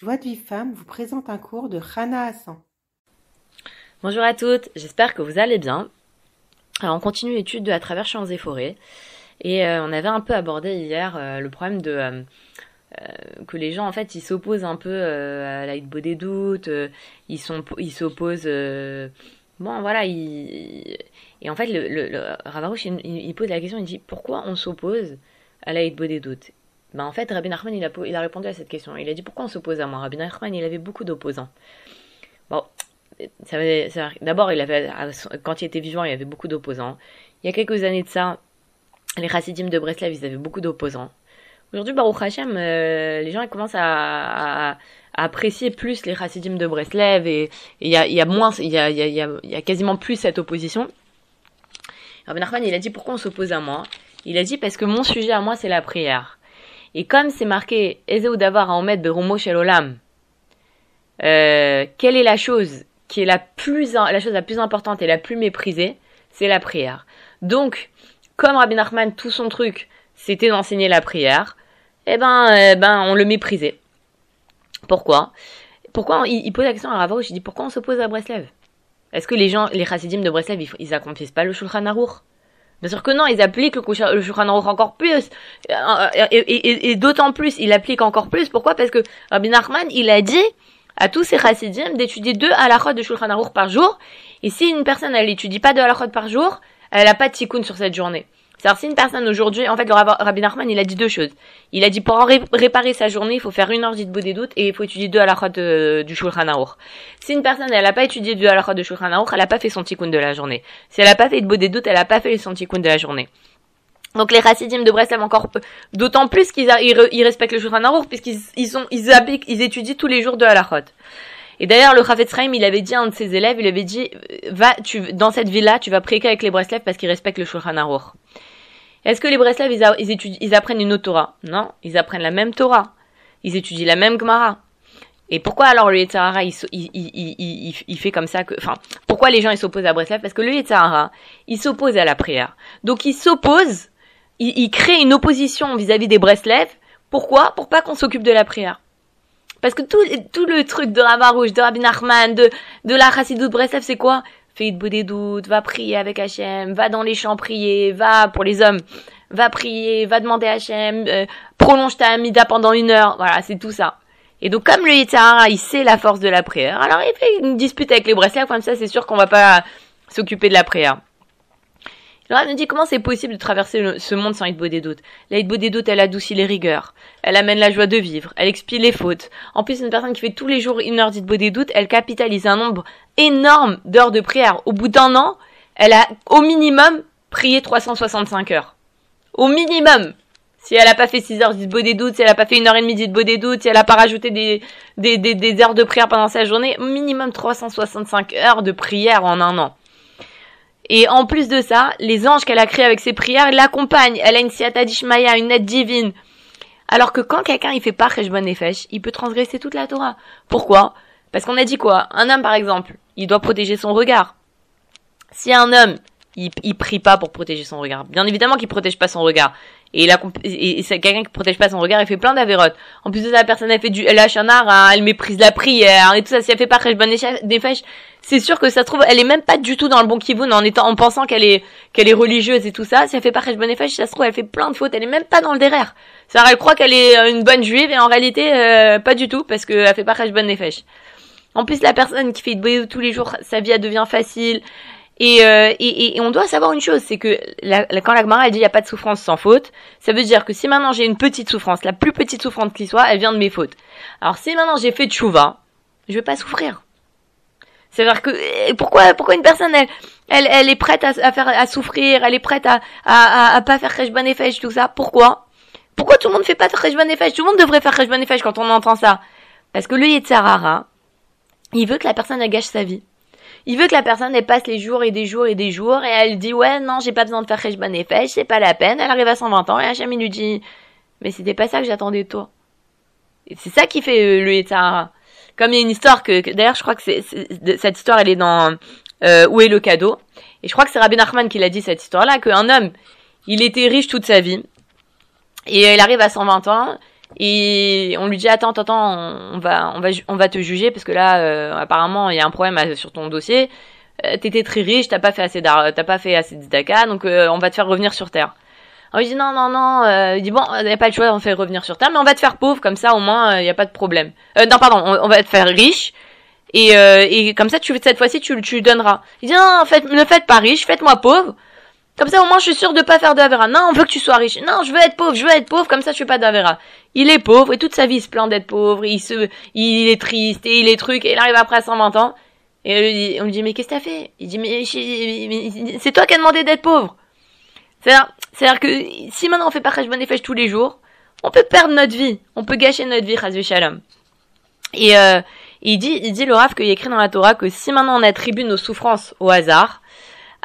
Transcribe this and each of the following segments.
Joie de vie femme vous présente un cours de Rana Hassan. Bonjour à toutes, j'espère que vous allez bien. Alors on continue l'étude de à travers champs et forêts. Et euh, on avait un peu abordé hier euh, le problème de euh, que les gens en fait ils s'opposent un peu à la beau des doutes, ils sont ils s'opposent bon voilà ils, et en fait le, le, Ravarouche il, pose la question il dit pourquoi on s'oppose à la beau des doutes? Ben en fait, Rabbi Nachman, il a, il a répondu à cette question. Il a dit pourquoi on s'oppose à moi? Rabbi Nachman, il avait beaucoup d'opposants. Bon, d'abord, il avait, quand il était vivant, il avait beaucoup d'opposants. Il y a quelques années de ça, les chassidim de Breslev, ils avaient beaucoup d'opposants. Aujourd'hui, Baruch Hashem, euh, les gens ils commencent à, apprécier plus les chassidim de Breslev et il y a, moins, il y a, y, y a quasiment plus cette opposition. Rabbi Nachman, il a dit pourquoi on s'oppose à moi? Il a dit parce que mon sujet à moi, c'est la prière. Et comme c'est marqué d'avoir à Shel Olam, euh, quelle est la chose qui est la plus la chose la plus importante et la plus méprisée? C'est la prière. Donc, comme Rabbi Nachman, tout son truc, c'était d'enseigner la prière, eh ben, eh ben, on le méprisait. Pourquoi? Pourquoi il, pose la question à Ravouch, il dit pourquoi on s'oppose à Breslev? Est-ce que les gens, les chassidim de Breslev, ils, ils accomplissent pas le Shulchan Aruch? Bien sûr que non, ils appliquent le, Shulchan Aruch encore plus. Et, d'autant plus, ils l'appliquent encore plus. Pourquoi? Parce que Rabbi Nachman, il a dit à tous ses chassidim d'étudier deux halachot de Shulchan Aruch par jour. Et si une personne, elle n'étudie pas deux halachot par jour, elle n'a pas de tikkun sur cette journée. C'est-à-dire, si une personne aujourd'hui, en fait, le Rabbi Nachman, il a dit deux choses. Il a dit pour réparer sa journée, il faut faire une heure d'Itbo des doutes et il faut étudier deux halachot du Shulchan. Si une personne, elle n'a pas étudié deux halachot de Shulchan Aruch, elle n'a pas fait son tikkun de la journée. Si elle n'a pas fait Itbo des doutes, elle n'a pas fait son tikkun de la journée. Donc les racidimes de Breslev encore d'autant plus qu'ils ils, respectent le Shulchan puisqu'ils ils ils étudient tous les jours de halachot. Et d'ailleurs, le Chafetz Chaim, il avait dit à un de ses élèves, il avait dit, va, tu, dans cette ville-là, tu vas prier avec les Breslev parce qu'ils respectent le Shulchan Aruch. Est-ce que les Breslev, ils, étudient, ils apprennent une autre Torah? Non, ils apprennent la même Torah. Ils étudient la même Gemara. Et pourquoi alors le Yetzahara, il, il, il, il, fait comme ça que... Enfin, pourquoi les gens, ils s'opposent à Breslev Parce que le Yetzahara, il s'oppose à la prière. Donc il s'oppose, il, crée une opposition vis-à-vis des Breslev. Pourquoi? Pour pas qu'on s'occupe de la prière. Parce que tout, tout le truc de Ravarouche, de Rabbi Nachman, de, de la Chassidut Breslev, c'est quoi? Fais de des doutes, va prier avec Hachem, va dans les champs prier, va pour les hommes, va prier, va demander à Hachem, euh, prolonge ta amida pendant une heure, voilà, c'est tout ça. Et donc comme le Yitzhara, il sait la force de la prière, alors il fait une dispute avec les Breslev, comme ça c'est sûr qu'on va pas s'occuper de la prière. Alors elle nous dit comment c'est possible de traverser ce monde sans Hitbo des doutes? La des doutes, elle adoucit les rigueurs, elle amène la joie de vivre, elle expie les fautes. En plus, une personne qui fait tous les jours une heure d'Hitbo des doutes, elle capitalise un nombre énorme d'heures de prière. Au bout d'un an, elle a au minimum prié 365 heures. Au minimum si elle a pas fait 6 heures d'Hitbo des doutes, si elle a pas fait une heure et demie d'Hitbo des doutes, si elle a pas rajouté des, des, des, heures de prière pendant sa journée, minimum 365 heures de prière en un an. Et en plus de ça, les anges qu'elle a créés avec ses prières l'accompagnent. Elle a une siata d'Ishmaïa, une aide divine. Alors que quand quelqu'un il fait pas Cheshbon Nefesh, il peut transgresser toute la Torah. Pourquoi? Parce qu'on a dit quoi? Un homme par exemple, il doit protéger son regard. Si un homme, il, il prie pas pour protéger son regard, bien évidemment qu'il protège pas son regard. Et, la, et, c'est quelqu'un qui protège pas son regard, il fait plein d'avérotes. En plus de ça, la personne elle fait du elle hein, elle méprise la prière et tout ça. Si elle fait pas Cheshbon Nefesh, c'est sûr que ça se trouve, elle est même pas du tout dans le bon kivoun en étant, en pensant qu'elle est, qu'elle est religieuse et tout ça. Si elle fait pas Cheshbon Nefesh, ça se trouve, elle fait plein de fautes. Elle est même pas dans le derrière. Ça, elle croit qu'elle est euh, une bonne juive et en réalité, euh, pas du tout parce qu'elle fait pas Cheshbon Nefesh. En plus, la personne qui fait de tous les jours, sa vie elle devient facile. Et, euh, et, et, on doit savoir une chose, c'est que la, quand la Gemara elle dit il n'y a pas de souffrance sans faute, ça veut dire que si maintenant j'ai une petite souffrance, la plus petite souffrance qui soit, elle vient de mes fautes. Alors si maintenant j'ai fait tchouva, je vais pas souffrir. C'est-à-dire que pourquoi pourquoi une personne elle elle, elle est prête à, faire à souffrir, elle est prête à à, à, pas faire Kheshban Nefesh tout ça? Pourquoi? Pourquoi tout le monde fait pas Kheshban Nefesh Tout le monde devrait faire Kheshban Nefesh quand on entend ça? Parce que le Yetzarara, il veut que la personne gâche sa vie. Il veut que la personne elle passe les jours et des jours et des jours et elle dit ouais non j'ai pas besoin de faire Kheshban Nefesh, c'est pas la peine. Elle arrive à 120 ans et Hachem il lui dit mais c'était pas ça que j'attendais de toi. C'est ça qui fait euh, le Yetzarara. Comme il y a une histoire que, d'ailleurs je crois que c'est, cette histoire elle est dans euh, Où est le cadeau? Et je crois que c'est Rabbi Nachman qui l'a dit cette histoire-là, qu'un homme, il était riche toute sa vie, et il arrive à 120 ans, Et on lui dit attends, attends, on va, on va, on va te juger parce que là, euh, apparemment, il y a un problème sur ton dossier. Euh, t'étais très riche, t'as pas fait assez t'as pas fait assez de donc euh, on va te faire revenir sur terre. On lui dit non, non, non. il dit bon, il n'y a pas le choix, on fait revenir sur terre, mais on va te faire pauvre comme ça, au moins, il n'y a pas de problème. non, pardon, on, va te faire riche. Et, et comme ça, tu cette fois-ci, tu, tu donneras. Il dit non, en fait, ne faites pas riche, faites-moi pauvre. Comme ça, au moins, je suis sûr de pas faire de Avera. Non, on veut que tu sois riche. Non, je veux être pauvre, je veux être pauvre, comme ça, je fais pas d'Avera. Il est pauvre, et toute sa vie, il se plaint d'être pauvre, il se, il est triste, et il est truc, et il arrive après à 120 ans. Et on lui dit, mais qu'est-ce que t'as fait? Il dit, mais, c'est toi qui as demandé d'être pauvre. C'est-à-dire, que si maintenant on fait pas bonne fèches tous les jours, on peut perdre notre vie. On peut gâcher notre vie, Chazvi Shalom. Et, euh, il dit, il dit le Rav qu'il écrit dans la Torah que si maintenant on attribue nos souffrances au hasard,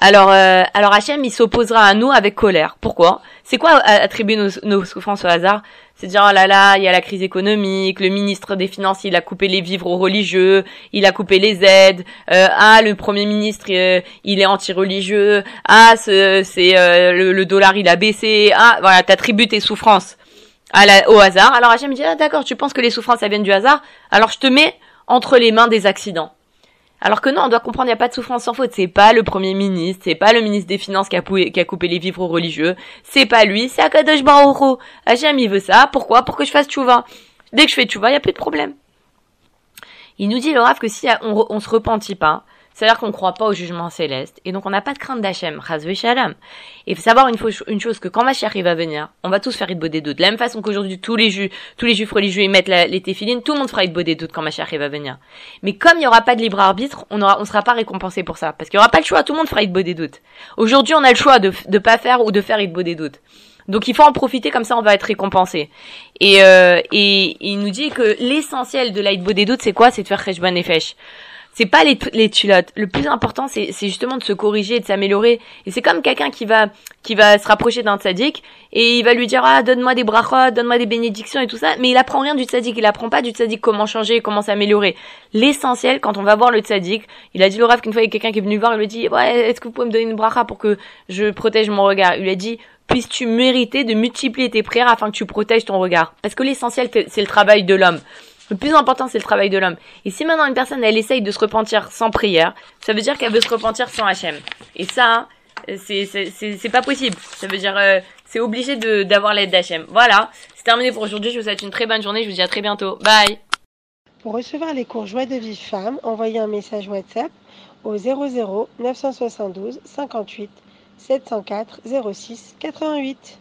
alors, euh, alors Hachem, il s'opposera à nous avec colère. Pourquoi? C'est quoi attribuer nos, souffrances au hasard? C'est dire, oh là là, il y a la crise économique, le ministre des Finances, il a coupé les vivres aux religieux, il a coupé les aides, euh, ah, le Premier ministre, euh, il est anti-religieux, ah, c'est euh, le, dollar, il a baissé, ah, voilà, t'attribues tes souffrances au hasard. Alors Hachem dit, ah d'accord, tu penses que les souffrances, ça viennent du hasard? Alors je te mets entre les mains des accidents. Alors que non, on doit comprendre, il n'y a pas de souffrance sans faute. C'est pas le premier ministre, c'est pas le ministre des Finances qui a, coupé les vivres aux religieux, c'est pas lui, c'est Akadosh Baruch Hachem, il veut ça. Pourquoi? Pour que je fasse tchouva. Dès que je fais tchouva, il n'y a plus de problème. Il nous dit, le Rav, que si on, on se repentit pas, c'est-à-dire qu'on ne croit pas au jugement céleste. Et donc on n'a pas de crainte d'Hachem. Chazve shalom. Et faut savoir une, une chose, que quand Mashiach va venir, on va tous faire Idbo des doutes. De la même façon qu'aujourd'hui tous les juifs, tous les juifs religieux ils mettent les téphilines, tout le monde fera Idbo des doutes quand Mashiach va venir. Mais comme il n'y aura pas de libre arbitre, on aura, on sera pas récompensé pour ça. Parce qu'il n'y aura pas le choix, tout le monde fera Idbo des doutes. Aujourd'hui on a le choix de, de pas faire ou de faire Idbo des doutes. Donc il faut en profiter comme ça on va être récompensé. Et, euh, et, il nous dit que l'essentiel de l'Aïdbo des doutes c'est quoi? C'est de faire Cheshban Nefesh c'est pas les, les culottes. Le plus important, c'est, justement de se corriger, de s'améliorer. Et c'est comme quelqu'un qui va, qui va se rapprocher d'un tzaddik et il va lui dire, ah, donne-moi des brachot, donne-moi des bénédictions et tout ça. Mais il apprend rien du tzaddik. Il apprend pas du tzaddik comment changer, comment s'améliorer. L'essentiel, quand on va voir le tzaddik, il a dit le raf qu'une fois il y a quelqu'un qui est venu voir, il lui a dit, ouais, est-ce que vous pouvez me donner une bracha pour que je protège mon regard? Il lui a dit, puisses-tu mériter de multiplier tes prières afin que tu protèges ton regard? Parce que l'essentiel, c'est le travail de l'homme. Le plus important, c'est le travail de l'homme. Et si maintenant une personne, elle essaye de se repentir sans prière, ça veut dire qu'elle veut se repentir sans Hachem. Et ça, c'est, c'est, pas possible. Ça veut dire, euh, c'est obligé d'avoir l'aide d'Hachem. Voilà. C'est terminé pour aujourd'hui. Je vous souhaite une très bonne journée. Je vous dis à très bientôt. Bye. Pour recevoir les cours Joie de vie femme, envoyez un message WhatsApp au 00 972 58 704 06 88.